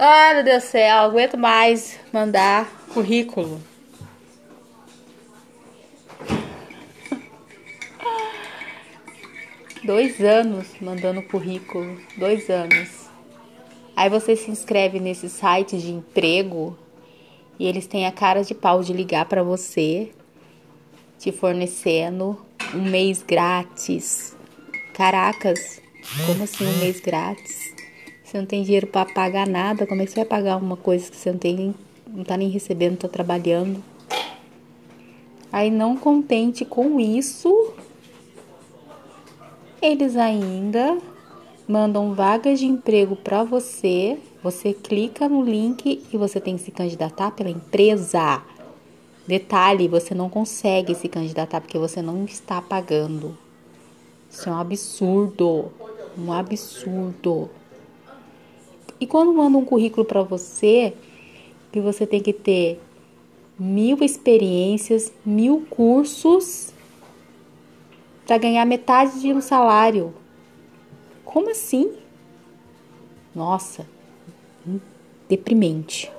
Ai, meu Deus do céu, aguento mais mandar currículo. Dois anos mandando currículo, dois anos. Aí você se inscreve nesse site de emprego e eles têm a cara de pau de ligar para você, te fornecendo um mês grátis. Caracas, como assim um mês grátis? Você não tem dinheiro para pagar nada, como é que você vai pagar uma coisa que você não tem não tá nem recebendo, tá trabalhando? Aí não contente com isso, eles ainda mandam vagas de emprego para você. Você clica no link e você tem que se candidatar pela empresa. Detalhe, você não consegue se candidatar porque você não está pagando. Isso é um absurdo, um absurdo. E quando manda um currículo para você, que você tem que ter mil experiências, mil cursos para ganhar metade de um salário. Como assim? Nossa, deprimente.